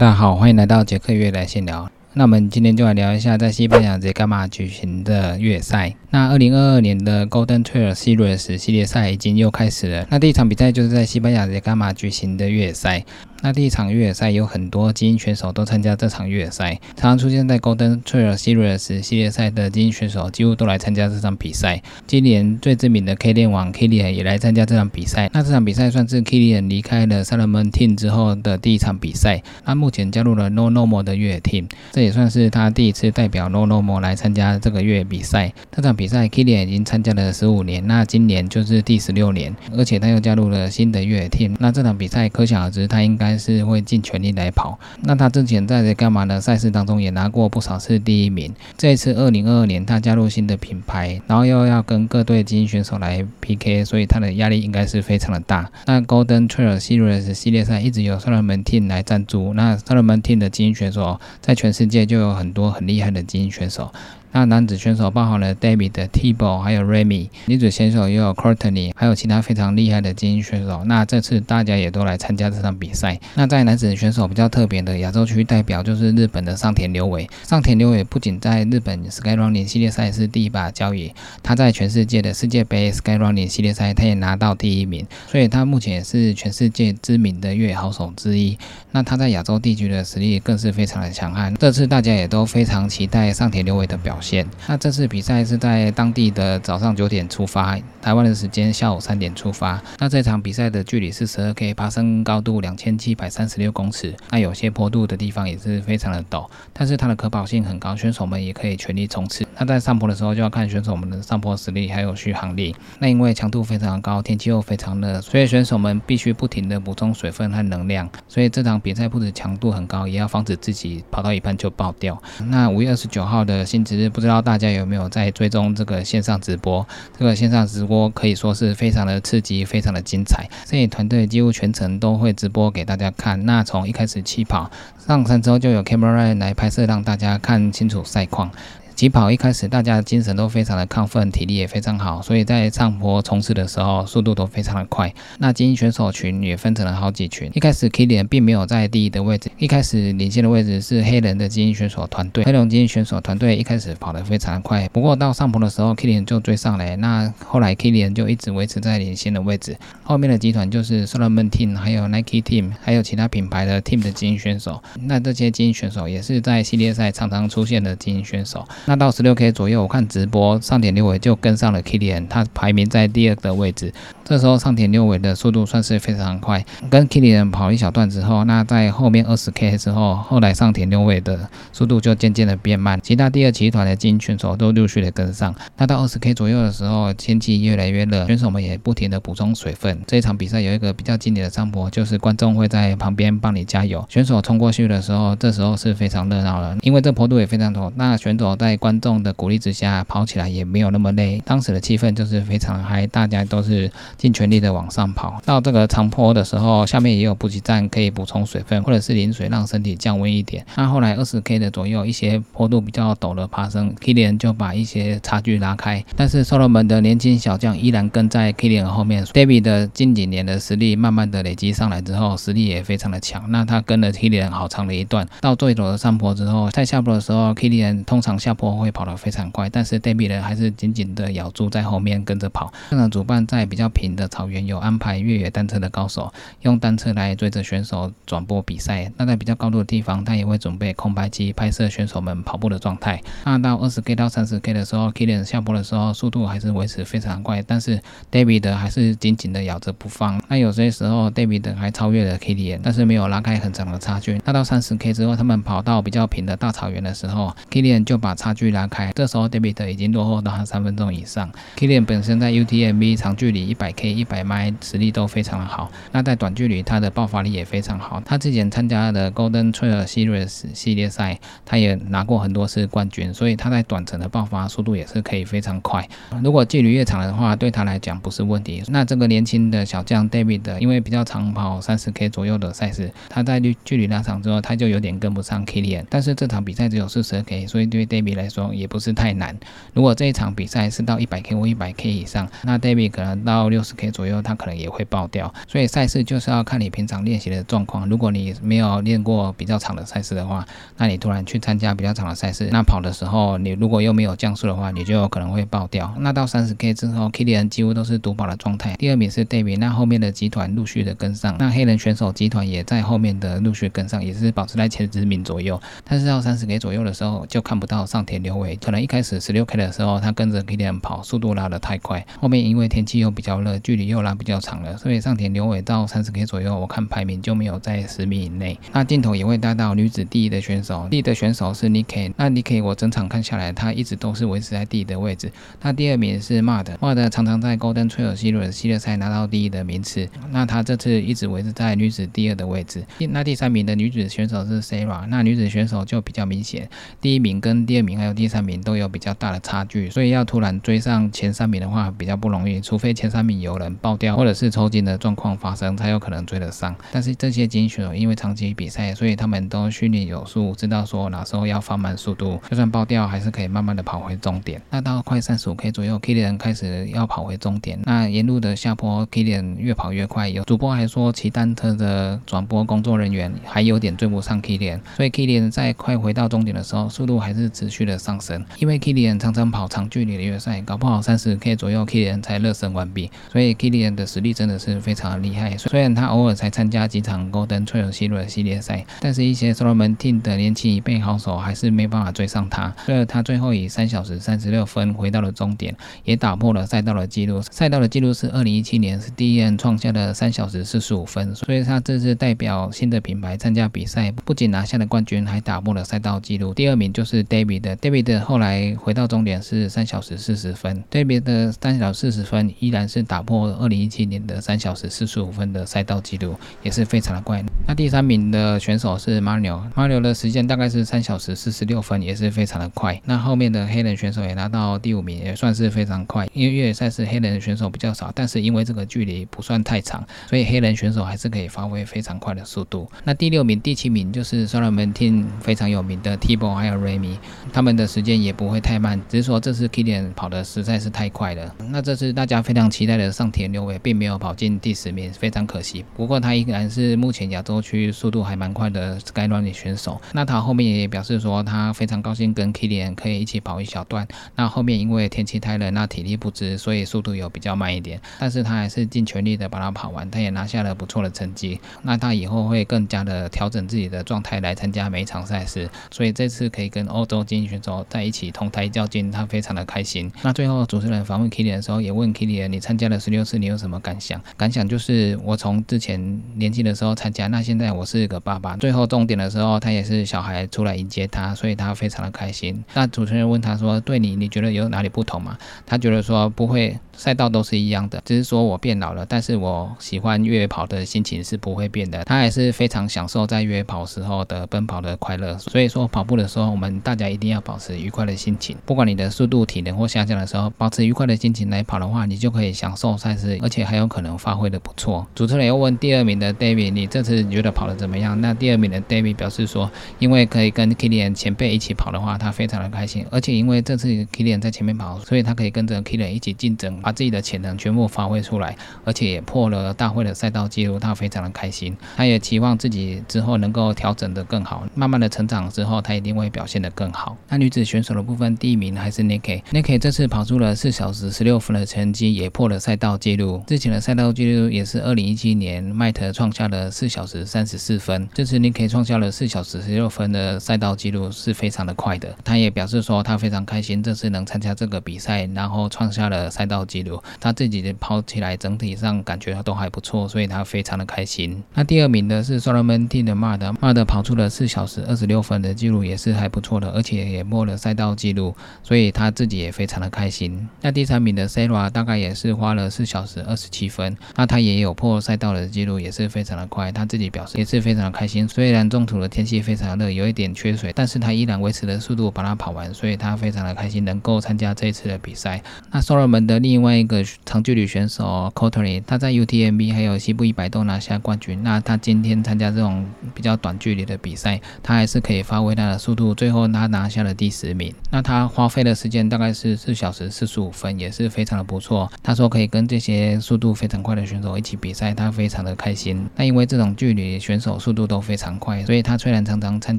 大家好，欢迎来到杰克月来闲聊。那我们今天就来聊一下在西班牙杰干马举行的月赛。那二零二二年的 Golden Trail Series 系列赛已经又开始了。那第一场比赛就是在西班牙的干马举行的月赛。那第一场越野赛有很多精英选手都参加这场越野赛，常常出现在 Golden Trail Series 系列赛的精英选手几乎都来参加这场比赛。今年最知名的 K 链王 Kilian 也来参加这场比赛。那这场比赛算是 Kilian 离开了 Salomon Team 之后的第一场比赛。他目前加入了 No Normal 的越野 Team，这也算是他第一次代表 No Normal 来参加这个越野比赛。这场比赛 Kilian 已经参加了十五年，那今年就是第十六年，而且他又加入了新的越野 Team。那这场比赛可想而知，他应该。但是会尽全力来跑。那他之前在干嘛呢？赛事当中也拿过不少次第一名。这一次二零二二年，他加入新的品牌，然后又要跟各队精英选手来 PK，所以他的压力应该是非常的大。那 Golden Trail Series 系列赛一直由 Salomon Team 来赞助。那 Salomon Team 的精英选手在全世界就有很多很厉害的精英选手。那男子选手包含了 David、Tibo，还有 Remy，女子选手也有 Courtney，还有其他非常厉害的精英选手。那这次大家也都来参加这场比赛。那在男子选手比较特别的亚洲区代表就是日本的上田刘伟。上田刘伟不仅在日本 Skyrunning 系列赛是第一把交椅，他在全世界的世界杯 Skyrunning 系列赛他也拿到第一名，所以他目前也是全世界知名的越野好手之一。那他在亚洲地区的实力更是非常的强悍。这次大家也都非常期待上田刘伟的表。线。那这次比赛是在当地的早上九点出发，台湾的时间下午三点出发。那这场比赛的距离是十二 K，爬升高度两千七百三十六公尺。那有些坡度的地方也是非常的陡，但是它的可跑性很高，选手们也可以全力冲刺。那在上坡的时候就要看选手们的上坡实力还有续航力。那因为强度非常高，天气又非常热，所以选手们必须不停的补充水分和能量。所以这场比赛不止强度很高，也要防止自己跑到一半就爆掉。那五月二十九号的新值日。不知道大家有没有在追踪这个线上直播？这个线上直播可以说是非常的刺激，非常的精彩。摄影团队几乎全程都会直播给大家看。那从一开始起跑上山之后，就有 camera 来拍摄，让大家看清楚赛况。起跑一开始，大家的精神都非常的亢奋，体力也非常好，所以在上坡冲刺的时候，速度都非常的快。那精英选手群也分成了好几群。一开始 Kilian 并没有在第一的位置，一开始领先的位置是黑人的精英选手团队。黑龙精英选手团队一开始跑得非常的快，不过到上坡的时候，Kilian 就追上来。那后来 Kilian 就一直维持在领先的位置。后面的集团就是 Solomon Team，还有 Nike Team，还有其他品牌的 Team 的精英选手。那这些精英选手也是在系列赛常常出现的精英选手。那到十六 K 左右，我看直播上田六尾就跟上了 Kilian，他排名在第二的位置。这时候上田六尾的速度算是非常快，跟 Kilian 跑一小段之后，那在后面二十 K 之后，后来上田六尾的速度就渐渐的变慢，其他第二集团的精英选手都陆续的跟上。那到二十 K 左右的时候，天气越来越热，选手们也不停的补充水分。这一场比赛有一个比较经典的上坡，就是观众会在旁边帮你加油。选手冲过去的时候，这时候是非常热闹的，因为这坡度也非常陡。那选手在观众的鼓励之下，跑起来也没有那么累。当时的气氛就是非常嗨，大家都是尽全力。的往上跑到这个长坡的时候，下面也有补给站可以补充水分或者是淋水，让身体降温一点。那后来二十 K 的左右，一些坡度比较陡的爬升，Kilian 就把一些差距拉开。但是 Solomon 的年轻小将依然跟在 Kilian 后面。David 的近几年的实力慢慢的累积上来之后，实力也非常的强。那他跟了 Kilian 好长的一段，到最陡的上坡之后，在下坡的时候，Kilian 通常下坡会跑得非常快，但是 David 还是紧紧的咬住在后面跟着跑。现场主办在比较平的草。原有安排越野单车的高手用单车来追着选手转播比赛。那在比较高度的地方，他也会准备空白机拍摄选手们跑步的状态。那到二十 K 到三十 K 的时候，Kilian 下坡的时候速度还是维持非常快，但是 David 还是紧紧的咬着不放。那有些时候 David 还超越了 Kilian，但是没有拉开很长的差距。那到三十 K 之后，他们跑到比较平的大草原的时候，Kilian 就把差差距拉开。这时候 David 已经落后到他三分钟以上。Kilian 本身在 UTMB 长距离一百 K 一百。麦实力都非常的好，那在短距离他的爆发力也非常好。他之前参加的 Golden Trail Series 系列赛，他也拿过很多次冠军，所以他在短程的爆发速度也是可以非常快。如果距离越长的话，对他来讲不是问题。那这个年轻的小将 David，因为比较长跑三十 K 左右的赛事，他在距距离拉长之后，他就有点跟不上 Kilian。但是这场比赛只有四十 K，所以对 David 来说也不是太难。如果这一场比赛是到一百 K 或一百 K 以上，那 David 可能到六十 K 左右，他可能也会爆掉。所以赛事就是要看你平常练习的状况。如果你没有练过比较长的赛事的话，那你突然去参加比较长的赛事，那跑的时候你如果又没有降速的话，你就有可能会爆掉。那到三十 K 之后，Kilian 几乎都是独跑的状态。第二名是 David，那后面的集团陆续的跟上，那黑人选手集团也在后面的陆续跟上，也是保持在前十名左右。但是到三十 K 左右的时候，就看不到上田刘伟。可能一开始十六 K 的时候，他跟着 KTM 跑，速度拉得太快。后面因为天气又比较热，距离又拉比较长了，所以上田刘伟到三十 K 左右，我看排名就没有在十名以内。那镜头也会带到女子第一的选手，第一的选手是 Niki。那 Niki 我整场看下来，他一直都是维持在第一的位置。那第二名是 Mad，Mad 常常在 Golden Trail 系列系列赛拿到第一的名次。那他这次一直维持在女子第二的位置。那第三名的女子选手是 Sarah，那女子选手就比较明显，第一名跟第二名还有第三名都有比较大的差距，所以要突然追上前三名的话比较不容易，除非前三名有人爆掉或者是抽筋的状况发生，才有可能追得上。但是这些精英选手因为长期比赛，所以他们都训练有素，知道说哪时候要放慢速度，就算爆掉还是可以慢慢的跑回终点。那到快三十五 K 左右，Kilian 开始要跑回终点，那沿路的下坡，Kilian 越跑越快。有主播还说骑单车的转播工作人员还有点追不上 Kilian，所以 Kilian 在快回到终点的时候，速度还是持续的的上升。因为 Kilian 常常跑长距离的越野赛，搞不好三十 K 左右，Kilian 才热身完毕。所以 Kilian 的实力真的是非常的厉害。虽然他偶尔才参加几场 Golden Trail 系列赛，但是一些 Solomon Team 的年轻一辈好手还是没办法追上他。所以他最后以三小时三十六分回到了终点，也打破了赛道的记录。赛道的记录是二零一七年是第一人创下的三小时四十五分。所以他这次代表新的品牌参加比赛，不仅拿下了冠军，还打破了赛道记录。第二名就是 David 的，David 后来回到终点是三小时四十分。David 的三小时四十分依然是打破二零一七年的三小时四十五分的赛道记录，也是非常的快。那第三名的选手是 Mario，Mario 的时间大概是三小时四十六分，也是非常的快。那后面的黑人选手也拿到第五名，也算是非常快。因为越野赛事黑人的选手比较少，但是因为这个距离不算太长，所以黑人选手还是可以发挥非常快的速度。那第六名、第七名就是 Solomon Team 非常有名的 Tibo 还有 Remy，他们的时间也不会太慢，只是说这次 Kilian 跑的实在是太快了。那这次大家非常期待的上田刘伟并没有跑进第十名，非常可惜。不过他依然是目前亚洲区速度还蛮快的 Skyrunning 选手。那他后面也表示说，他非常高兴跟 Kilian 可以一起跑一小段。那后面因为天气太冷，那体力不支，所以速度有比较慢一点。但是他还是尽全力的把它跑完，他也拿下了不错的成绩。那他以后会更加的调整自己的状态来参加每一场赛事。所以这次可以跟欧洲精英选走在一起同台较劲，他非常的开心。那最后主持人访问 killy 的时候，也问 killy 你参加了十六次，你有什么感想？”感想就是我从之前年轻的时候参加，那现在我是一个爸爸。最后终点的时候，他也是小孩出来迎接他，所以他非常的开心。那主持人问他说：“对你，你觉得有哪里不同吗？”他觉得说不会。赛道都是一样的，只是说我变老了，但是我喜欢越野跑的心情是不会变的。他还是非常享受在越野跑时候的奔跑的快乐。所以说跑步的时候，我们大家一定要保持愉快的心情。不管你的速度、体能或下降的时候，保持愉快的心情来跑的话，你就可以享受赛事，而且还有可能发挥的不错。主持人又问第二名的 David：“ 你这次觉得跑的怎么样？”那第二名的 David 表示说：“因为可以跟 Kilian 前辈一起跑的话，他非常的开心。而且因为这次 Kilian 在前面跑，所以他可以跟着 Kilian 一起竞争，把自己的潜能全。”部发挥出来，而且也破了大会的赛道记录，他非常的开心。他也期望自己之后能够调整的更好，慢慢的成长之后，他一定会表现的更好。那女子选手的部分，第一名还是 Nikki，Nikki 这次跑出了四小时十六分的成绩，也破了赛道记录。之前的赛道记录也是二零一七年迈特创下的四小时三十四分，这次 Nikki 创下了四小时十六分的赛道记录，是非常的快的。他也表示说，他非常开心这次能参加这个比赛，然后创下了赛道记录。他自己。跑起来整体上感觉都还不错，所以他非常的开心。那第二名的是 Solomon Team 的 Mad，Mad 跑出了四小时二十六分的记录，也是还不错的，而且也破了赛道记录，所以他自己也非常的开心。那第三名的 Sarah 大概也是花了四小时二十七分，那他也有破赛道的记录，也是非常的快，他自己表示也是非常的开心。虽然中途的天气非常热，有一点缺水，但是他依然维持的速度把它跑完，所以他非常的开心能够参加这一次的比赛。那 Solomon 的另另外一个长距离选手 c o t e r y 他在 UTMB 还有西部一百都拿下冠军。那他今天参加这种比较短距离的比赛，他还是可以发挥他的速度。最后他拿下了第十名。那他花费的时间大概是四小时四十五分，也是非常的不错。他说可以跟这些速度非常快的选手一起比赛，他非常的开心。那因为这种距离选手速度都非常快，所以他虽然常常参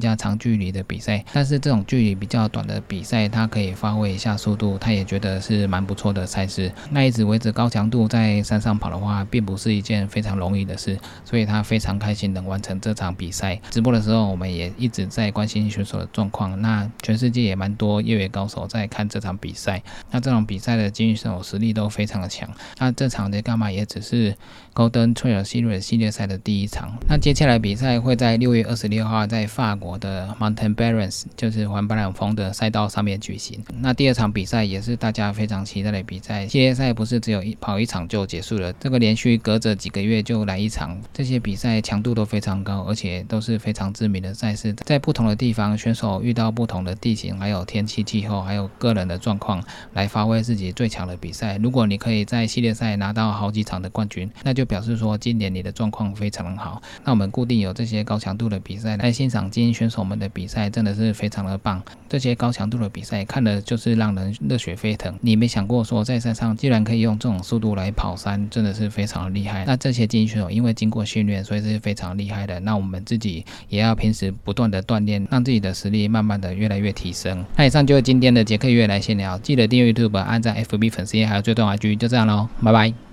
加长距离的比赛，但是这种距离比较短的比赛，他可以发挥一下速度，他也觉得是蛮不错的赛事。那一直维持高强度在山上跑的话，并不是一件非常容易的事，所以他非常开心能完成这场比赛。直播的时候，我们也一直在关心选手的状况。那全世界也蛮多业余高手在看这场比赛。那这场比赛的精英选手实力都非常的强。那这场的干嘛也只是 Golden Trail Series 系列赛的第一场。那接下来比赛会在六月二十六号在法国的 Mountain Barrens，就是环巴朗峰的赛道上面举行。那第二场比赛也是大家非常期待的比赛。系列赛不是只有一跑一场就结束了，这个连续隔着几个月就来一场。这些比赛强度都非常高，而且都是非常知名的赛事。在不同的地方，选手遇到不同的地形，还有天气、气候，还有个人的状况，来发挥自己最强的比赛。如果你可以在系列赛拿到好几场的冠军，那就表示说今年你的状况非常好。那我们固定有这些高强度的比赛来欣赏精英选手们的比赛，真的是非常的棒。这些高强度的比赛看的就是让人热血沸腾。你没想过说在山上既然可以用这种速度来跑山，真的是非常厉害。那这些精英选手因为经过训练，所以是非常厉害的。那我们自己也要平时不断的锻炼，让自己的实力慢慢的越来越提升。那以上就是今天的杰克月来闲聊，记得订阅 YouTube、按赞 FB 粉丝页还有追踪 IG，就这样喽，拜拜。